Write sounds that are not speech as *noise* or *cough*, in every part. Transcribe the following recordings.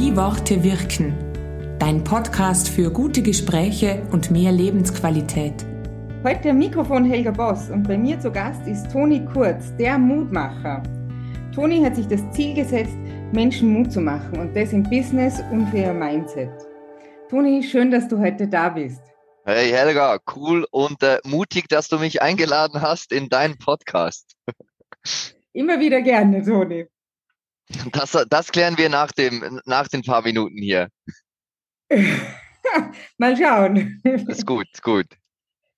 Wie Worte wirken. Dein Podcast für gute Gespräche und mehr Lebensqualität. Heute am Mikrofon Helga Boss und bei mir zu Gast ist Toni Kurz, der Mutmacher. Toni hat sich das Ziel gesetzt, Menschen Mut zu machen und das im Business und für ihr Mindset. Toni, schön, dass du heute da bist. Hey Helga, cool und äh, mutig, dass du mich eingeladen hast in deinen Podcast. Immer wieder gerne, Toni. Das, das klären wir nach, dem, nach den paar Minuten hier. *laughs* Mal schauen. Ist gut, gut.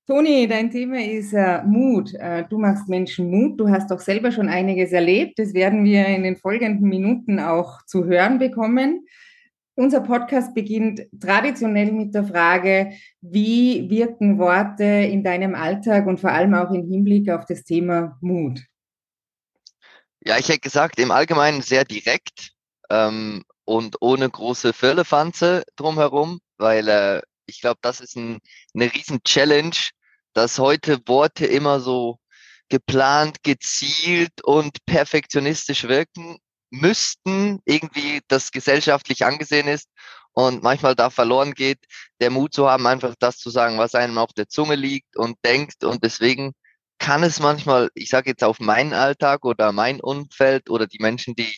Toni, dein Thema ist äh, Mut. Äh, du machst Menschen Mut. Du hast doch selber schon einiges erlebt. Das werden wir in den folgenden Minuten auch zu hören bekommen. Unser Podcast beginnt traditionell mit der Frage, wie wirken Worte in deinem Alltag und vor allem auch im Hinblick auf das Thema Mut? Ja, ich hätte gesagt, im Allgemeinen sehr direkt ähm, und ohne große Firlefanze drumherum, weil äh, ich glaube, das ist ein, eine riesen Challenge, dass heute Worte immer so geplant, gezielt und perfektionistisch wirken müssten, irgendwie das gesellschaftlich angesehen ist und manchmal da verloren geht, der Mut zu haben, einfach das zu sagen, was einem auf der Zunge liegt und denkt und deswegen kann es manchmal, ich sage jetzt auf meinen Alltag oder mein Umfeld oder die Menschen, die,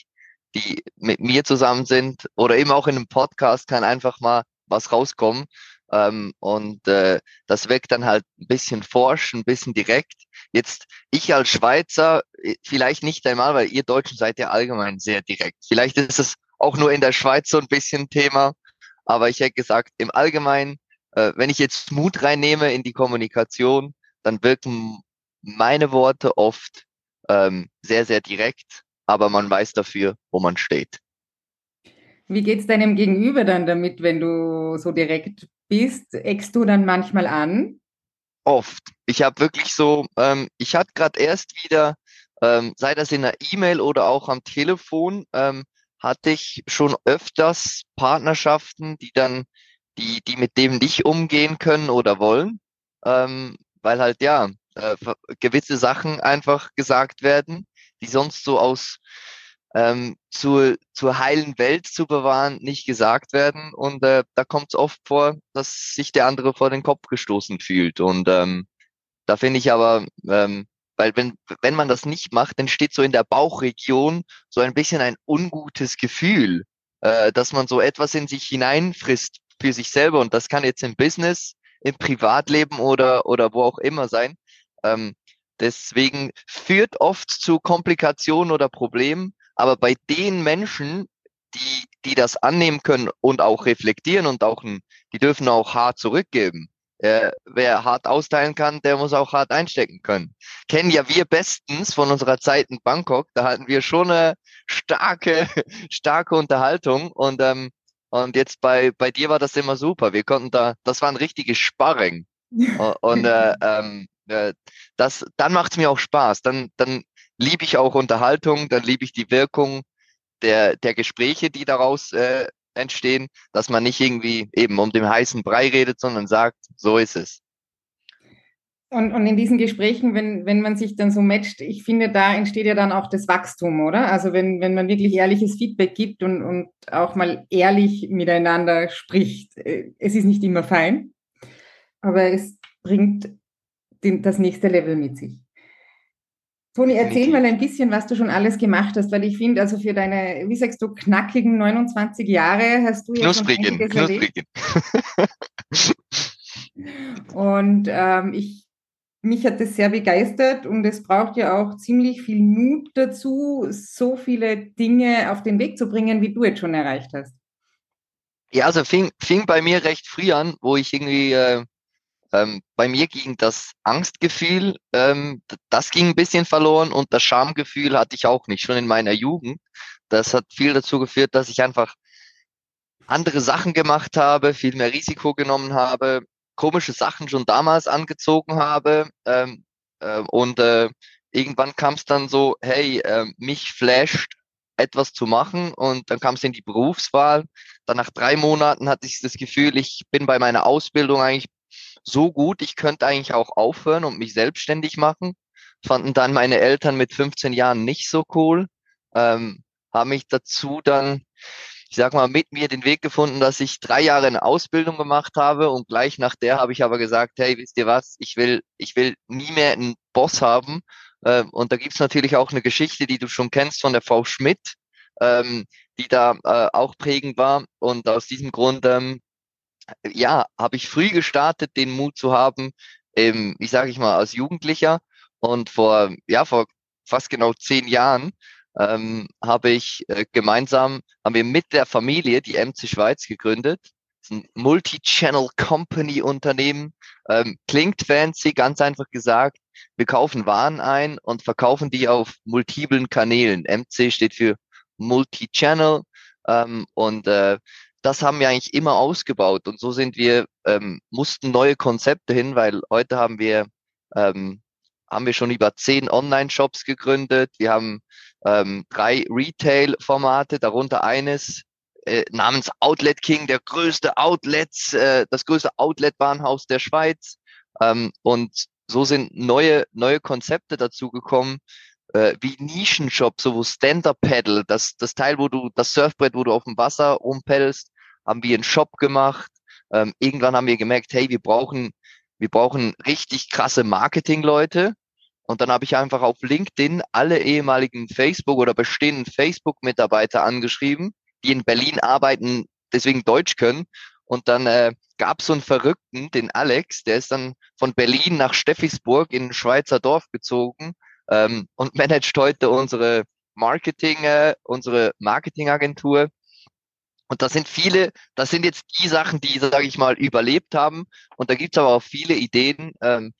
die mit mir zusammen sind oder eben auch in einem Podcast kann einfach mal was rauskommen. Ähm, und äh, das weckt dann halt ein bisschen forsch, ein bisschen direkt. Jetzt ich als Schweizer, äh, vielleicht nicht einmal, weil ihr Deutschen seid ja allgemein sehr direkt. Vielleicht ist es auch nur in der Schweiz so ein bisschen Thema, aber ich hätte gesagt, im Allgemeinen, äh, wenn ich jetzt Mut reinnehme in die Kommunikation, dann wirken meine Worte oft ähm, sehr, sehr direkt, aber man weiß dafür, wo man steht. Wie geht es deinem Gegenüber dann damit, wenn du so direkt bist? Eckst du dann manchmal an? Oft. Ich habe wirklich so, ähm, ich hatte gerade erst wieder, ähm, sei das in einer E-Mail oder auch am Telefon, ähm, hatte ich schon öfters Partnerschaften, die dann, die, die mit dem nicht umgehen können oder wollen, ähm, weil halt ja, äh, gewisse Sachen einfach gesagt werden, die sonst so aus ähm, zur, zur heilen Welt zu bewahren nicht gesagt werden. Und äh, da kommt es oft vor, dass sich der andere vor den Kopf gestoßen fühlt. Und ähm, da finde ich aber, ähm, weil wenn, wenn man das nicht macht, dann steht so in der Bauchregion so ein bisschen ein ungutes Gefühl, äh, dass man so etwas in sich hineinfrisst für sich selber. Und das kann jetzt im Business, im Privatleben oder, oder wo auch immer sein. Ähm, deswegen führt oft zu Komplikationen oder Problemen. Aber bei den Menschen, die, die das annehmen können und auch reflektieren und auch, die dürfen auch hart zurückgeben. Äh, wer hart austeilen kann, der muss auch hart einstecken können. Kennen ja wir bestens von unserer Zeit in Bangkok. Da hatten wir schon eine starke, *laughs* starke Unterhaltung und ähm, und jetzt bei bei dir war das immer super. Wir konnten da, das war ein richtiges Sparring. *laughs* und äh, ähm, äh, das, dann macht es mir auch Spaß. Dann, dann liebe ich auch Unterhaltung, dann liebe ich die Wirkung der, der Gespräche, die daraus äh, entstehen, dass man nicht irgendwie eben um den heißen Brei redet, sondern sagt, so ist es. Und, und in diesen Gesprächen, wenn, wenn man sich dann so matcht, ich finde, da entsteht ja dann auch das Wachstum, oder? Also wenn, wenn man wirklich ehrliches Feedback gibt und, und auch mal ehrlich miteinander spricht. Äh, es ist nicht immer fein, aber es bringt den, das nächste Level mit sich. Toni, erzähl mal ein bisschen, was du schon alles gemacht hast, weil ich finde, also für deine, wie sagst du, knackigen 29 Jahre hast du ja knusprigen, schon knusprigen. Und ähm, ich, mich hat das sehr begeistert und es braucht ja auch ziemlich viel Mut dazu, so viele Dinge auf den Weg zu bringen, wie du jetzt schon erreicht hast. Ja, also fing, fing bei mir recht früh an, wo ich irgendwie äh, ähm, bei mir ging das Angstgefühl, ähm, das ging ein bisschen verloren und das Schamgefühl hatte ich auch nicht, schon in meiner Jugend. Das hat viel dazu geführt, dass ich einfach andere Sachen gemacht habe, viel mehr Risiko genommen habe, komische Sachen schon damals angezogen habe ähm, äh, und äh, irgendwann kam es dann so, hey, äh, mich flasht etwas zu machen und dann kam es in die Berufswahl. Dann nach drei Monaten hatte ich das Gefühl, ich bin bei meiner Ausbildung eigentlich so gut, ich könnte eigentlich auch aufhören und mich selbstständig machen. Fanden dann meine Eltern mit 15 Jahren nicht so cool, ähm, haben mich dazu dann ich sag mal, mit mir den Weg gefunden, dass ich drei Jahre eine Ausbildung gemacht habe und gleich nach der habe ich aber gesagt, hey, wisst ihr was, ich will, ich will nie mehr einen Boss haben. Ähm, und da gibt's natürlich auch eine Geschichte, die du schon kennst von der Frau Schmidt, ähm, die da äh, auch prägend war. Und aus diesem Grund, ähm, ja, habe ich früh gestartet, den Mut zu haben, ähm, ich sage ich mal, als Jugendlicher. Und vor, ja, vor fast genau zehn Jahren ähm, habe ich äh, gemeinsam, haben wir mit der Familie die MC Schweiz gegründet. Das ist ein Multi-Channel Company Unternehmen. Ähm, klingt fancy, ganz einfach gesagt. Wir kaufen Waren ein und verkaufen die auf multiplen Kanälen. MC steht für Multi-Channel ähm, und äh, das haben wir eigentlich immer ausgebaut und so sind wir, ähm, mussten neue Konzepte hin, weil heute haben wir, ähm, haben wir schon über zehn Online-Shops gegründet. Wir haben ähm, drei Retail-Formate, darunter eines äh, namens Outlet King, der größte Outlets, äh, das größte Outlet-Warenhaus der Schweiz. Ähm, und so sind neue, neue Konzepte dazugekommen, äh, wie Nischenshop, so wo Stand-Up-Paddle, das, das Teil, wo du, das Surfbrett, wo du auf dem Wasser rumpeddelst, haben wir einen Shop gemacht. Ähm, irgendwann haben wir gemerkt, hey, wir brauchen, wir brauchen richtig krasse Marketing-Leute. Und dann habe ich einfach auf LinkedIn alle ehemaligen Facebook oder bestehenden Facebook-Mitarbeiter angeschrieben, die in Berlin arbeiten, deswegen Deutsch können. Und dann äh, gab es so einen Verrückten, den Alex, der ist dann von Berlin nach Steffisburg in ein Schweizer Dorf gezogen ähm, und *laughs* managt heute unsere Marketing, äh, unsere Marketingagentur. Und das sind viele, das sind jetzt die Sachen, die, sage ich mal, überlebt haben. Und da gibt's aber auch viele Ideen, ähm,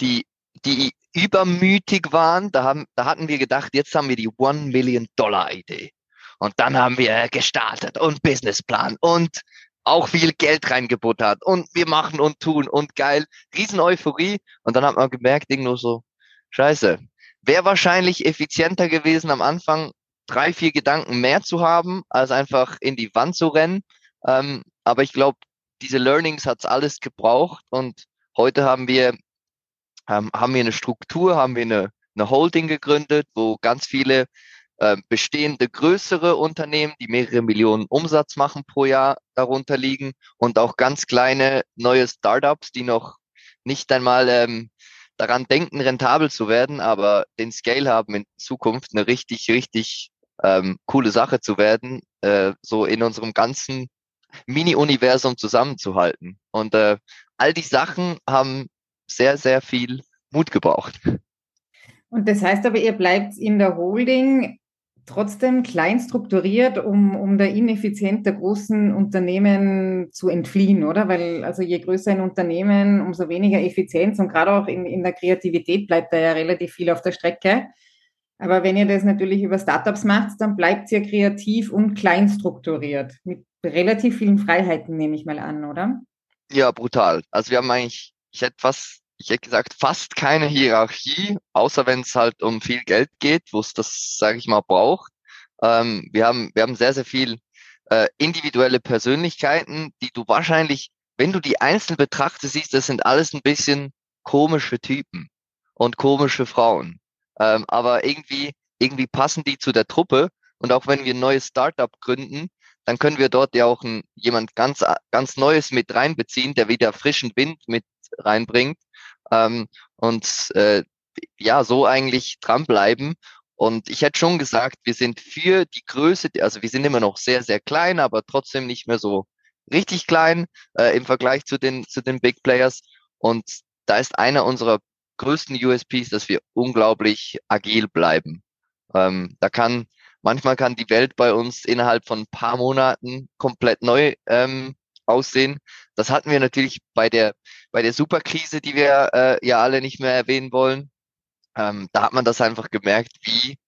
die, die übermütig waren. Da, haben, da hatten wir gedacht, jetzt haben wir die One Million Dollar Idee. Und dann haben wir gestartet und Businessplan und auch viel Geld reingebuttert und wir machen und tun und geil, riesen Euphorie. Und dann hat man gemerkt, irgendwo so, scheiße, wäre wahrscheinlich effizienter gewesen am Anfang, drei, vier Gedanken mehr zu haben, als einfach in die Wand zu rennen. Ähm, aber ich glaube, diese Learnings hat's alles gebraucht und heute haben wir ähm, haben wir eine Struktur, haben wir eine, eine Holding gegründet, wo ganz viele äh, bestehende größere Unternehmen, die mehrere Millionen Umsatz machen pro Jahr, darunter liegen und auch ganz kleine neue Startups, die noch nicht einmal ähm, daran denken, rentabel zu werden, aber den Scale haben in Zukunft eine richtig, richtig ähm, coole Sache zu werden, äh, so in unserem ganzen Mini-Universum zusammenzuhalten. Und äh, all die Sachen haben sehr, sehr viel Mut gebraucht. Und das heißt aber, ihr bleibt in der Holding trotzdem klein strukturiert, um, um der Ineffizienz der großen Unternehmen zu entfliehen, oder? Weil also je größer ein Unternehmen, umso weniger Effizienz und gerade auch in, in der Kreativität bleibt da ja relativ viel auf der Strecke. Aber wenn ihr das natürlich über Startups macht, dann bleibt ja kreativ und klein strukturiert. Mit relativ vielen Freiheiten, nehme ich mal an, oder? Ja, brutal. Also wir haben eigentlich, ich hätte fast ich hätte gesagt, fast keine Hierarchie, außer wenn es halt um viel Geld geht, wo es das, sage ich mal, braucht. Ähm, wir haben, wir haben sehr, sehr viel äh, individuelle Persönlichkeiten, die du wahrscheinlich, wenn du die einzeln betrachtest, siehst, das sind alles ein bisschen komische Typen und komische Frauen. Ähm, aber irgendwie, irgendwie passen die zu der Truppe. Und auch wenn wir ein neues Startup gründen, dann können wir dort ja auch ein, jemand ganz, ganz Neues mit reinbeziehen, der wieder frischen Wind mit reinbringt ähm, und äh, ja, so eigentlich dranbleiben. Und ich hätte schon gesagt, wir sind für die Größe, also wir sind immer noch sehr, sehr klein, aber trotzdem nicht mehr so richtig klein äh, im Vergleich zu den, zu den Big Players. Und da ist einer unserer größten USPs, dass wir unglaublich agil bleiben. Ähm, da kann, manchmal kann die Welt bei uns innerhalb von ein paar Monaten komplett neu ähm, aussehen. Das hatten wir natürlich bei der, bei der Superkrise, die wir äh, ja alle nicht mehr erwähnen wollen. Ähm, da hat man das einfach gemerkt, wie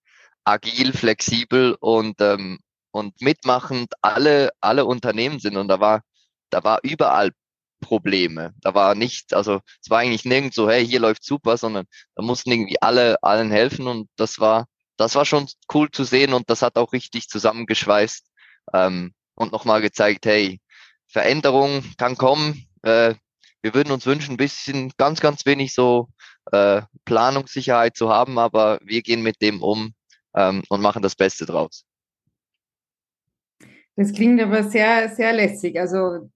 agil, flexibel und, ähm, und mitmachend alle, alle Unternehmen sind. Und da war, da war überall Probleme. Da war nicht, also es war eigentlich nirgends so, hey, hier läuft super, sondern da mussten irgendwie alle allen helfen und das war, das war schon cool zu sehen und das hat auch richtig zusammengeschweißt ähm, und nochmal gezeigt, hey, Veränderung kann kommen. Äh, wir würden uns wünschen, ein bisschen, ganz, ganz wenig so äh, Planungssicherheit zu haben, aber wir gehen mit dem um ähm, und machen das Beste draus. Das klingt aber sehr, sehr lässig. Also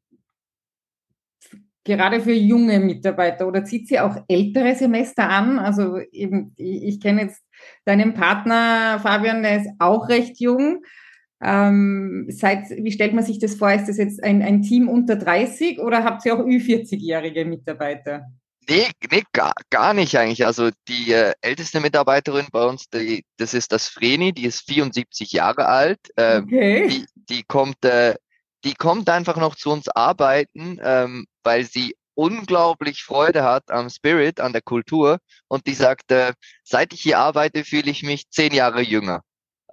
gerade für junge Mitarbeiter oder zieht sie auch ältere Semester an? Also eben, ich, ich kenne jetzt deinen Partner Fabian, der ist auch recht jung. Ähm, seid, wie stellt man sich das vor? Ist das jetzt ein, ein Team unter 30 oder habt ihr auch Ü40-jährige Mitarbeiter? Nee, nee gar, gar nicht eigentlich. Also die äh, älteste Mitarbeiterin bei uns, die, das ist das Vreni, die ist 74 Jahre alt. Ähm, okay. Die, die kommt, äh, die kommt einfach noch zu uns arbeiten, ähm, weil sie unglaublich Freude hat am Spirit, an der Kultur und die sagt, äh, seit ich hier arbeite, fühle ich mich zehn Jahre jünger.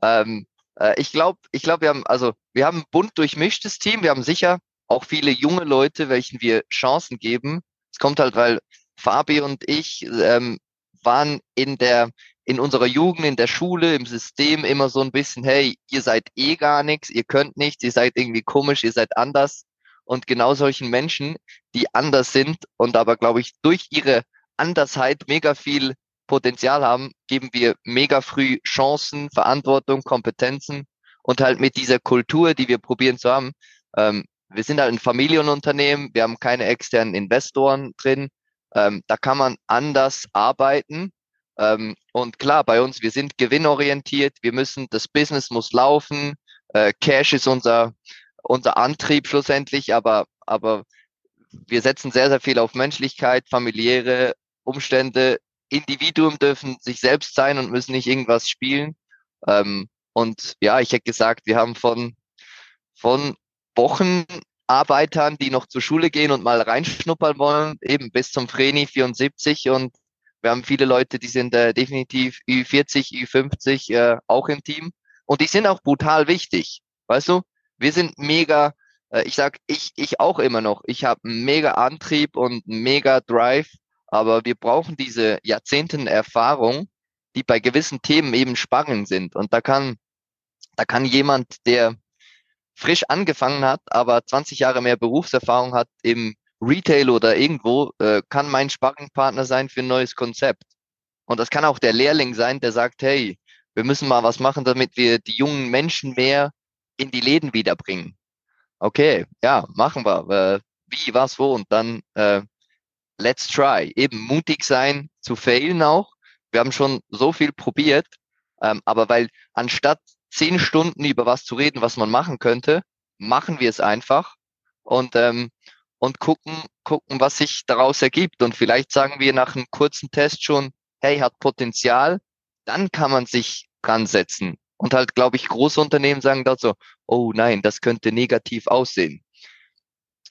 Ähm, äh, ich glaube, ich glaube, wir haben also wir haben ein bunt durchmischtes Team. Wir haben sicher auch viele junge Leute, welchen wir Chancen geben. Es kommt halt, weil Fabi und ich ähm, waren in der in unserer Jugend, in der Schule, im System immer so ein bisschen, hey, ihr seid eh gar nichts, ihr könnt nichts, ihr seid irgendwie komisch, ihr seid anders. Und genau solchen Menschen, die anders sind und aber, glaube ich, durch ihre Andersheit mega viel Potenzial haben, geben wir mega früh Chancen, Verantwortung, Kompetenzen und halt mit dieser Kultur, die wir probieren zu haben. Ähm, wir sind halt ein Familienunternehmen, wir haben keine externen Investoren drin. Ähm, da kann man anders arbeiten. Ähm, und klar, bei uns, wir sind gewinnorientiert, wir müssen, das Business muss laufen, äh, Cash ist unser, unser Antrieb schlussendlich, aber, aber wir setzen sehr, sehr viel auf Menschlichkeit, familiäre Umstände. Individuum dürfen sich selbst sein und müssen nicht irgendwas spielen. Ähm, und ja, ich hätte gesagt, wir haben von, von Wochenarbeitern, die noch zur Schule gehen und mal reinschnuppern wollen, eben bis zum Vreni 74 und wir haben viele Leute, die sind äh, definitiv Ü40, Ü50 äh, auch im Team und die sind auch brutal wichtig. Weißt du, wir sind mega, äh, ich sag, ich, ich auch immer noch, ich habe mega Antrieb und mega Drive, aber wir brauchen diese Jahrzehnten Erfahrung, die bei gewissen Themen eben spannend sind. Und da kann, da kann jemand, der frisch angefangen hat, aber 20 Jahre mehr Berufserfahrung hat im Retail oder irgendwo, äh, kann mein Sparringpartner sein für ein neues Konzept. Und das kann auch der Lehrling sein, der sagt, hey, wir müssen mal was machen, damit wir die jungen Menschen mehr in die Läden wiederbringen. Okay, ja, machen wir. Äh, wie, was, wo? Und dann äh, let's try. Eben mutig sein, zu failen auch. Wir haben schon so viel probiert, ähm, aber weil anstatt zehn Stunden über was zu reden, was man machen könnte, machen wir es einfach und ähm, und gucken gucken, was sich daraus ergibt. Und vielleicht sagen wir nach einem kurzen Test schon, hey, hat Potenzial, dann kann man sich dran setzen und halt, glaube ich, große Unternehmen sagen so, oh nein, das könnte negativ aussehen.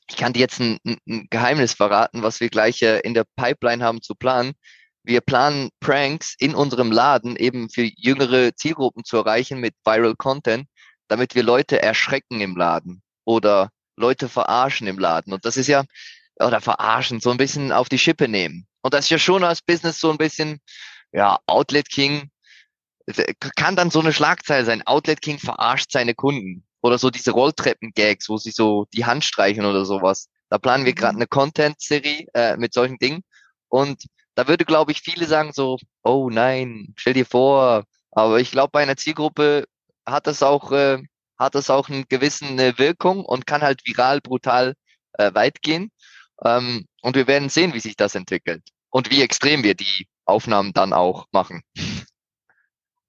Ich kann dir jetzt ein, ein Geheimnis verraten, was wir gleich äh, in der Pipeline haben zu planen. Wir planen Pranks in unserem Laden eben für jüngere Zielgruppen zu erreichen mit Viral Content, damit wir Leute erschrecken im Laden oder Leute verarschen im Laden. Und das ist ja, oder verarschen, so ein bisschen auf die Schippe nehmen. Und das ist ja schon als Business so ein bisschen, ja, Outlet King, kann dann so eine Schlagzeile sein. Outlet King verarscht seine Kunden. Oder so diese Rolltreppen-Gags, wo sie so die Hand streichen oder sowas. Da planen wir gerade mhm. eine Content-Serie äh, mit solchen Dingen. Und da würde, glaube ich, viele sagen so, oh nein, stell dir vor. Aber ich glaube, bei einer Zielgruppe hat das auch, äh, hat das auch eine gewisse äh, Wirkung und kann halt viral brutal äh, weit gehen. Ähm, und wir werden sehen, wie sich das entwickelt und wie extrem wir die Aufnahmen dann auch machen.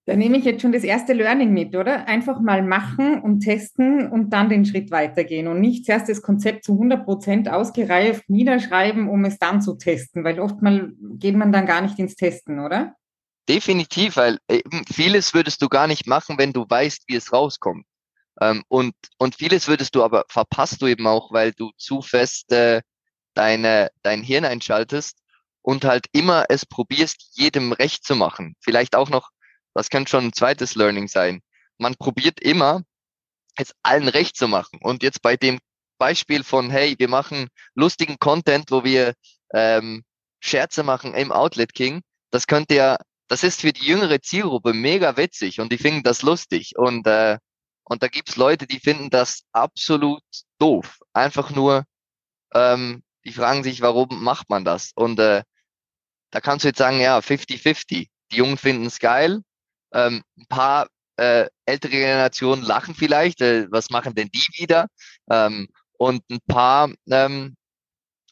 Da nehme ich jetzt schon das erste Learning mit, oder? Einfach mal machen und testen und dann den Schritt weitergehen und nicht zuerst das Konzept zu 100 Prozent ausgereift niederschreiben, um es dann zu testen, weil oft mal geht man dann gar nicht ins Testen, oder? Definitiv, weil eben vieles würdest du gar nicht machen, wenn du weißt, wie es rauskommt. Ähm, und, und vieles würdest du aber verpasst du eben auch, weil du zu fest äh, deine, dein Hirn einschaltest und halt immer es probierst, jedem recht zu machen. Vielleicht auch noch das könnte schon ein zweites Learning sein. Man probiert immer, es allen recht zu machen. Und jetzt bei dem Beispiel von, hey, wir machen lustigen Content, wo wir ähm, Scherze machen im Outlet King, das könnte ja, das ist für die jüngere Zielgruppe mega witzig und die finden das lustig. Und, äh, und da gibt's Leute, die finden das absolut doof. Einfach nur, ähm, die fragen sich, warum macht man das? Und äh, da kannst du jetzt sagen, ja, 50-50. Die Jungen finden es geil, ähm, ein paar äh, ältere Generationen lachen vielleicht, äh, was machen denn die wieder? Ähm, und ein paar ähm,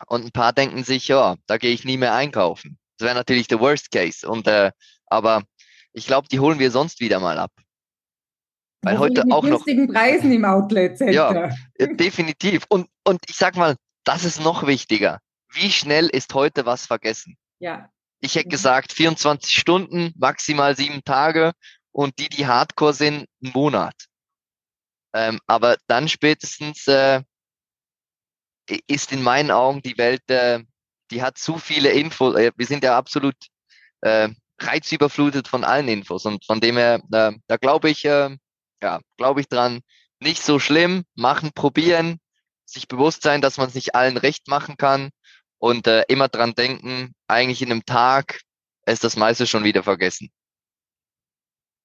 und ein paar denken sich, ja, da gehe ich nie mehr einkaufen. Das wäre natürlich der Worst Case. Und äh, aber ich glaube, die holen wir sonst wieder mal ab. Weil heute auch noch Preisen im Outlet Center. Ja, *laughs* äh, definitiv. Und und ich sag mal, das ist noch wichtiger. Wie schnell ist heute was vergessen? Ja. Ich hätte gesagt 24 Stunden, maximal sieben Tage und die, die Hardcore sind, einen Monat. Ähm, aber dann spätestens äh, ist in meinen Augen die Welt, äh, die hat zu viele Infos. Äh, wir sind ja absolut äh, reizüberflutet von allen Infos und von dem her, äh, da glaube ich, ja, glaube ich dran, nicht so schlimm, machen, probieren, sich bewusst sein, dass man es nicht allen recht machen kann und äh, immer dran denken, eigentlich in einem Tag ist das meiste schon wieder vergessen.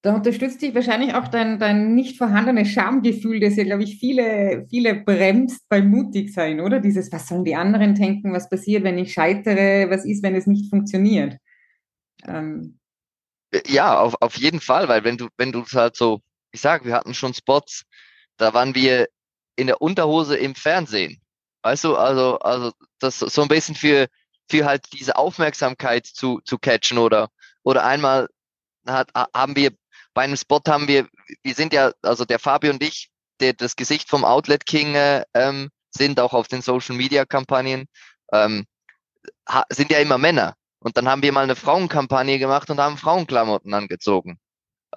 Da unterstützt dich wahrscheinlich auch dein, dein nicht vorhandenes Schamgefühl, das ja, glaube ich, viele, viele bremst beim Mutigsein, oder? Dieses, was sollen die anderen denken, was passiert, wenn ich scheitere, was ist, wenn es nicht funktioniert? Ähm. Ja, auf, auf jeden Fall, weil wenn du, wenn du halt so, ich sag, wir hatten schon Spots, da waren wir in der Unterhose im Fernsehen. Weißt du, also, also das so ein bisschen für, für halt diese Aufmerksamkeit zu, zu catchen oder, oder einmal hat, haben wir bei einem Spot haben wir, wir sind ja, also der Fabio und ich, der, das Gesicht vom Outlet King äh, ähm, sind, auch auf den Social Media Kampagnen, ähm, sind ja immer Männer. Und dann haben wir mal eine Frauenkampagne gemacht und haben Frauenklamotten angezogen.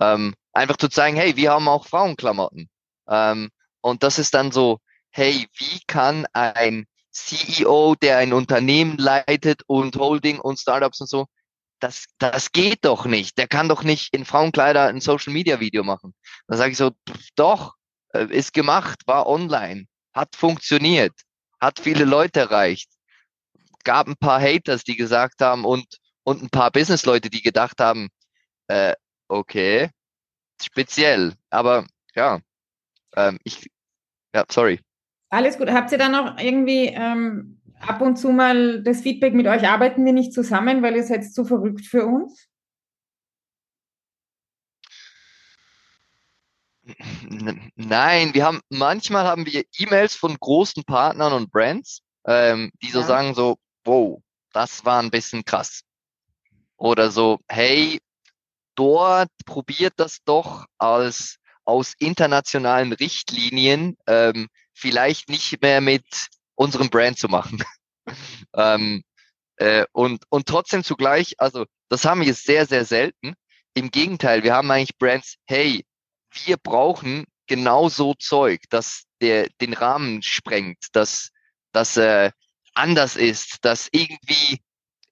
Ähm, einfach zu zeigen, hey, wir haben auch Frauenklamotten. Ähm, und das ist dann so, hey, wie kann ein CEO, der ein Unternehmen leitet und Holding und Startups und so, das, das geht doch nicht. Der kann doch nicht in Frauenkleider ein Social Media Video machen. Dann sage ich so, doch, äh, ist gemacht, war online, hat funktioniert, hat viele Leute erreicht. Gab ein paar Haters, die gesagt haben und, und ein paar Businessleute, die gedacht haben, äh, okay, speziell. Aber ja, ähm, ich, ja, sorry. Alles gut. Habt ihr dann noch irgendwie ähm, ab und zu mal das Feedback mit euch, arbeiten wir nicht zusammen, weil ihr seid zu verrückt für uns? Nein, wir haben manchmal haben wir E-Mails von großen Partnern und Brands, ähm, die so ja. sagen so, wow, das war ein bisschen krass. Oder so, hey, dort probiert das doch als aus internationalen Richtlinien ähm, vielleicht nicht mehr mit unserem Brand zu machen. *laughs* ähm, äh, und, und trotzdem zugleich, also das haben wir sehr, sehr selten. Im Gegenteil, wir haben eigentlich Brands, hey, wir brauchen genau so Zeug, dass der den Rahmen sprengt, dass das äh, anders ist, dass irgendwie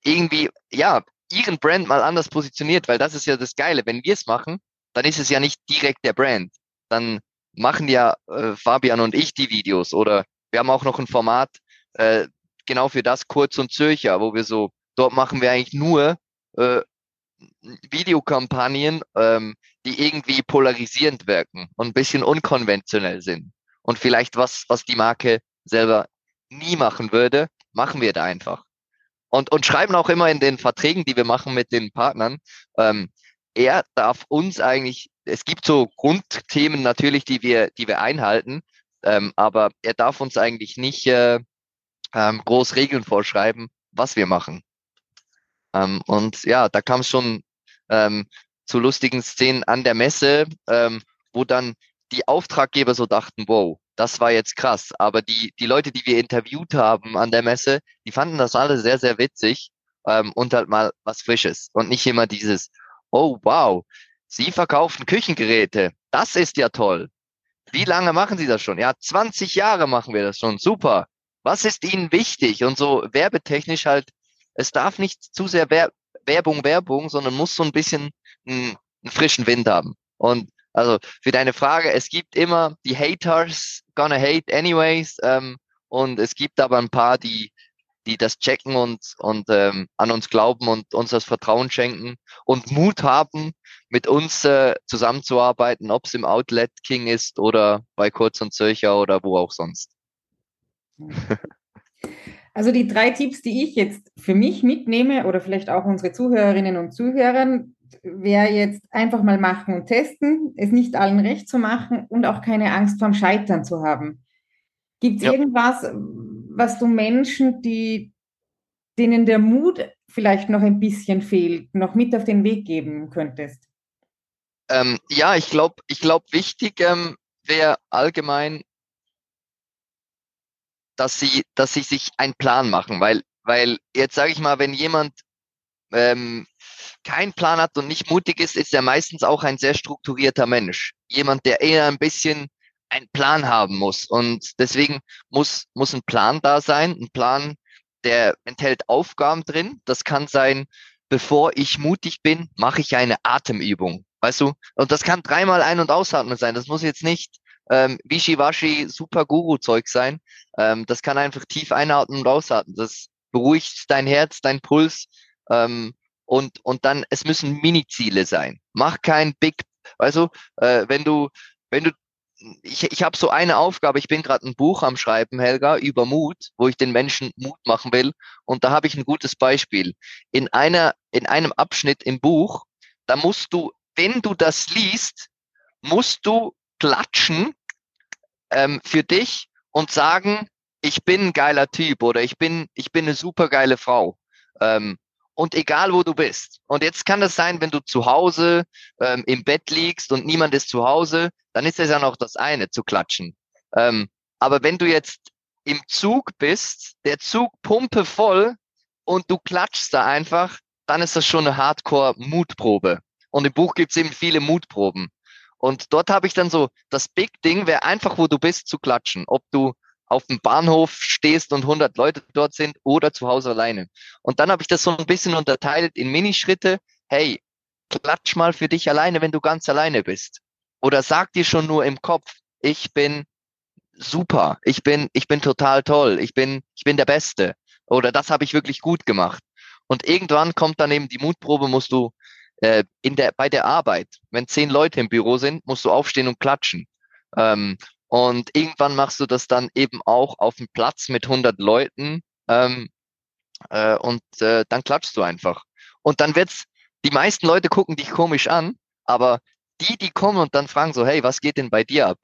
irgendwie ja ihren Brand mal anders positioniert, weil das ist ja das Geile. Wenn wir es machen, dann ist es ja nicht direkt der Brand. Dann machen ja äh, Fabian und ich die Videos oder wir haben auch noch ein Format äh, genau für das Kurz und Zürcher, wo wir so, dort machen wir eigentlich nur äh, Videokampagnen, ähm, die irgendwie polarisierend wirken und ein bisschen unkonventionell sind. Und vielleicht was, was die Marke selber nie machen würde, machen wir da einfach. Und, und schreiben auch immer in den Verträgen, die wir machen mit den Partnern, ähm, er darf uns eigentlich, es gibt so Grundthemen natürlich, die wir, die wir einhalten, ähm, aber er darf uns eigentlich nicht äh, ähm, groß Regeln vorschreiben, was wir machen. Ähm, und ja, da kam es schon ähm, zu lustigen Szenen an der Messe, ähm, wo dann die Auftraggeber so dachten, wow, das war jetzt krass. Aber die, die Leute, die wir interviewt haben an der Messe, die fanden das alle sehr, sehr witzig ähm, und halt mal was Frisches. Und nicht immer dieses, oh wow, Sie verkaufen Küchengeräte. Das ist ja toll. Wie lange machen Sie das schon? Ja, 20 Jahre machen wir das schon. Super. Was ist Ihnen wichtig? Und so werbetechnisch halt, es darf nicht zu sehr Wer Werbung, Werbung, sondern muss so ein bisschen einen, einen frischen Wind haben. Und also für deine Frage, es gibt immer die Haters gonna hate anyways. Ähm, und es gibt aber ein paar, die, die das checken und, und ähm, an uns glauben und uns das Vertrauen schenken und Mut haben, mit uns äh, zusammenzuarbeiten, ob es im Outlet King ist oder bei Kurz und Zürcher oder wo auch sonst. *laughs* Also die drei Tipps, die ich jetzt für mich mitnehme oder vielleicht auch unsere Zuhörerinnen und Zuhörer, wäre jetzt einfach mal machen und testen, es nicht allen recht zu machen und auch keine Angst vorm Scheitern zu haben. Gibt es ja. irgendwas, was du Menschen, die, denen der Mut vielleicht noch ein bisschen fehlt, noch mit auf den Weg geben könntest? Ähm, ja, ich glaube, ich glaube, wichtig ähm, wäre allgemein, dass sie, dass sie sich einen Plan machen, weil, weil jetzt sage ich mal, wenn jemand ähm, keinen Plan hat und nicht mutig ist, ist er meistens auch ein sehr strukturierter Mensch. Jemand, der eher ein bisschen einen Plan haben muss. Und deswegen muss, muss ein Plan da sein. Ein Plan, der enthält Aufgaben drin. Das kann sein, bevor ich mutig bin, mache ich eine Atemübung. Weißt du? Und das kann dreimal ein- und ausatmen sein. Das muss jetzt nicht ähm, Wischiwaschi super Guru-Zeug sein. Ähm, das kann einfach tief einatmen und ausatmen. Das beruhigt dein Herz, dein Puls. Ähm, und, und dann, es müssen Mini-Ziele sein. Mach kein Big, also äh, wenn du, wenn du, ich, ich habe so eine Aufgabe, ich bin gerade ein Buch am Schreiben, Helga, über Mut, wo ich den Menschen Mut machen will. Und da habe ich ein gutes Beispiel. In einer, in einem Abschnitt im Buch, da musst du, wenn du das liest, musst du klatschen ähm, für dich und sagen, ich bin ein geiler Typ oder ich bin, ich bin eine super geile Frau. Ähm, und egal wo du bist. Und jetzt kann das sein, wenn du zu Hause ähm, im Bett liegst und niemand ist zu Hause, dann ist es ja noch das eine, zu klatschen. Ähm, aber wenn du jetzt im Zug bist, der Zug pumpe voll und du klatschst da einfach, dann ist das schon eine Hardcore-Mutprobe. Und im Buch gibt's eben viele Mutproben. Und dort habe ich dann so, das Big Ding wäre einfach, wo du bist, zu klatschen. Ob du auf dem Bahnhof stehst und 100 Leute dort sind oder zu Hause alleine. Und dann habe ich das so ein bisschen unterteilt in Minischritte. Hey, klatsch mal für dich alleine, wenn du ganz alleine bist. Oder sag dir schon nur im Kopf, ich bin super, ich bin, ich bin total toll, ich bin, ich bin der Beste. Oder das habe ich wirklich gut gemacht. Und irgendwann kommt dann eben die Mutprobe, musst du äh, in der, bei der Arbeit, wenn zehn Leute im Büro sind, musst du aufstehen und klatschen. Ähm, und irgendwann machst du das dann eben auch auf dem Platz mit 100 Leuten ähm, äh, und äh, dann klatschst du einfach. Und dann wird's, die meisten Leute gucken dich komisch an, aber die, die kommen und dann fragen so, hey, was geht denn bei dir ab?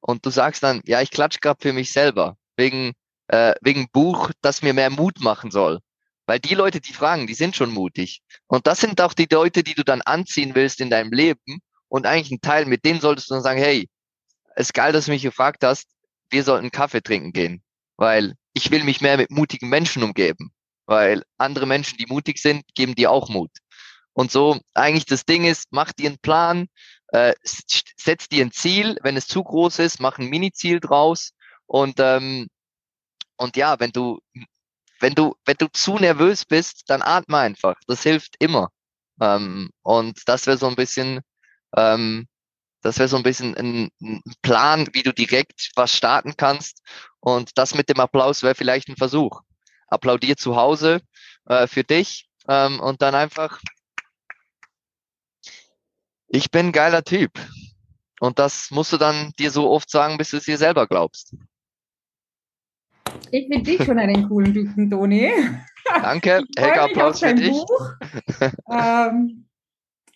Und du sagst dann, ja, ich klatsch gerade für mich selber, wegen, äh, wegen Buch, das mir mehr Mut machen soll. Weil die Leute, die fragen, die sind schon mutig. Und das sind auch die Leute, die du dann anziehen willst in deinem Leben. Und eigentlich ein Teil, mit denen solltest du dann sagen, hey, ist geil, dass du mich gefragt hast, wir sollten Kaffee trinken gehen, weil ich will mich mehr mit mutigen Menschen umgeben, weil andere Menschen, die mutig sind, geben dir auch Mut. Und so eigentlich das Ding ist, mach dir einen Plan, äh, setz dir ein Ziel, wenn es zu groß ist, mach ein Mini-Ziel draus und ähm, und ja, wenn du wenn du wenn du zu nervös bist, dann atme einfach. Das hilft immer. Ähm, und das wäre so ein bisschen ähm, das wäre so ein bisschen ein, ein, Plan, wie du direkt was starten kannst. Und das mit dem Applaus wäre vielleicht ein Versuch. Applaudier zu Hause äh, für dich ähm, und dann einfach, ich bin ein geiler Typ. Und das musst du dann dir so oft sagen, bis du es dir selber glaubst. Ich finde dich schon einen coolen Typen, Toni. Danke. Helga, Applaus für dich. ähm,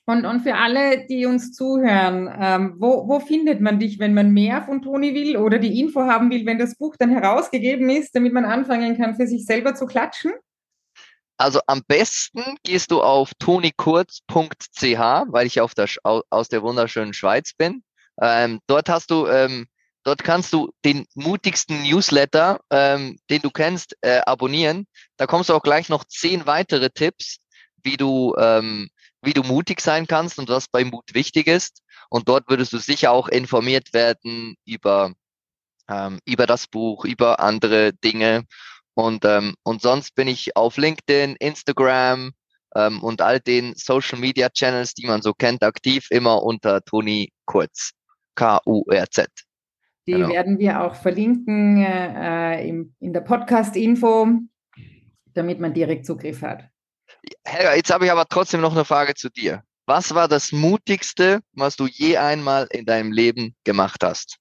und, und für alle, die uns zuhören, ähm, wo, wo findet man dich, wenn man mehr von Toni will oder die Info haben will, wenn das Buch dann herausgegeben ist, damit man anfangen kann, für sich selber zu klatschen? Also am besten gehst du auf tonikurz.ch, weil ich auf der, aus der wunderschönen Schweiz bin. Ähm, dort hast du, ähm, dort kannst du den mutigsten Newsletter, ähm, den du kennst, äh, abonnieren. Da kommst du auch gleich noch zehn weitere Tipps, wie du ähm, wie du mutig sein kannst und was bei Mut wichtig ist. Und dort würdest du sicher auch informiert werden über, ähm, über das Buch, über andere Dinge. Und, ähm, und sonst bin ich auf LinkedIn, Instagram ähm, und all den Social Media Channels, die man so kennt, aktiv, immer unter Toni Kurz. K-U-R-Z. Die genau. werden wir auch verlinken äh, im, in der Podcast-Info, damit man direkt Zugriff hat. Helga, jetzt habe ich aber trotzdem noch eine Frage zu dir. Was war das Mutigste, was du je einmal in deinem Leben gemacht hast?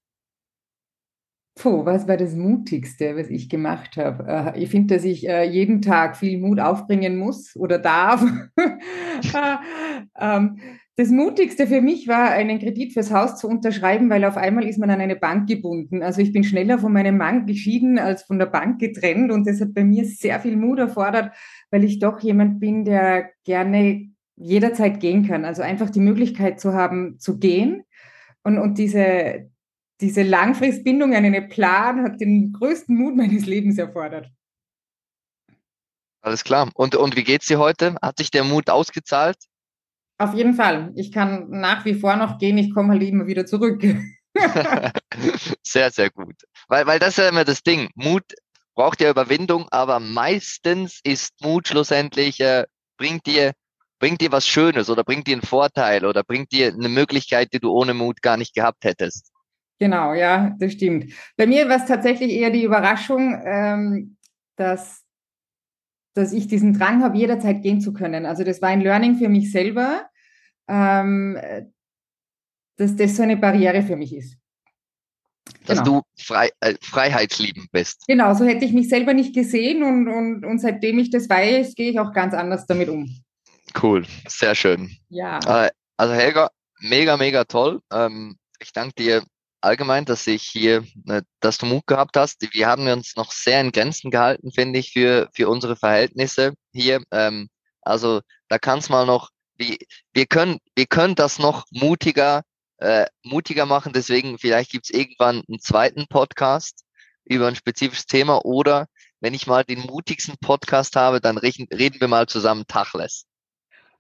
Puh, was war das Mutigste, was ich gemacht habe? Äh, ich finde, dass ich äh, jeden Tag viel Mut aufbringen muss oder darf. *laughs* Äh, ähm, das Mutigste für mich war, einen Kredit fürs Haus zu unterschreiben, weil auf einmal ist man an eine Bank gebunden. Also ich bin schneller von meinem Mann geschieden als von der Bank getrennt und das hat bei mir sehr viel Mut erfordert, weil ich doch jemand bin, der gerne jederzeit gehen kann. Also einfach die Möglichkeit zu haben, zu gehen und, und diese, diese Langfristbindung an einen Plan hat den größten Mut meines Lebens erfordert. Alles klar. Und, und wie geht's dir heute? Hat sich der Mut ausgezahlt? Auf jeden Fall. Ich kann nach wie vor noch gehen, ich komme halt immer wieder zurück. *laughs* sehr, sehr gut. Weil, weil das ist ja immer das Ding. Mut braucht ja Überwindung, aber meistens ist Mut schlussendlich, äh, bringt dir, bringt dir was Schönes oder bringt dir einen Vorteil oder bringt dir eine Möglichkeit, die du ohne Mut gar nicht gehabt hättest. Genau, ja, das stimmt. Bei mir war es tatsächlich eher die Überraschung, ähm, dass, dass ich diesen Drang habe, jederzeit gehen zu können. Also das war ein Learning für mich selber, ähm, dass das so eine Barriere für mich ist. Dass genau. du frei, äh, freiheitsliebend bist. Genau, so hätte ich mich selber nicht gesehen und, und, und seitdem ich das weiß, gehe ich auch ganz anders damit um. Cool, sehr schön. Ja. Äh, also Helga, mega, mega toll. Ähm, ich danke dir allgemein, dass ich hier, äh, dass du Mut gehabt hast. Wir haben uns noch sehr in Grenzen gehalten, finde ich, für, für unsere Verhältnisse hier. Ähm, also da kann es mal noch, wie, wir können, wir können das noch mutiger, äh, mutiger machen. Deswegen vielleicht gibt es irgendwann einen zweiten Podcast über ein spezifisches Thema oder wenn ich mal den mutigsten Podcast habe, dann reden, reden wir mal zusammen Tachles.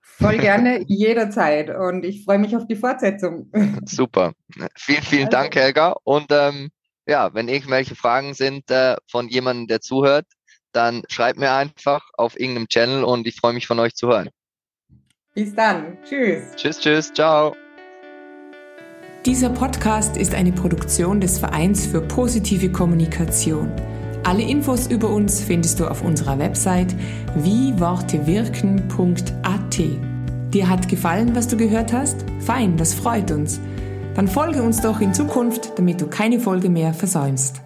Voll gerne, *laughs* jederzeit. Und ich freue mich auf die Fortsetzung. *laughs* Super. Vielen, vielen also. Dank, Helga. Und ähm, ja, wenn irgendwelche Fragen sind äh, von jemandem, der zuhört, dann schreibt mir einfach auf irgendeinem Channel und ich freue mich von euch zu hören. Bis dann. Tschüss. Tschüss, tschüss. Ciao. Dieser Podcast ist eine Produktion des Vereins für positive Kommunikation. Alle Infos über uns findest du auf unserer Website wiewortewirken.at. Dir hat gefallen, was du gehört hast? Fein, das freut uns. Dann folge uns doch in Zukunft, damit du keine Folge mehr versäumst.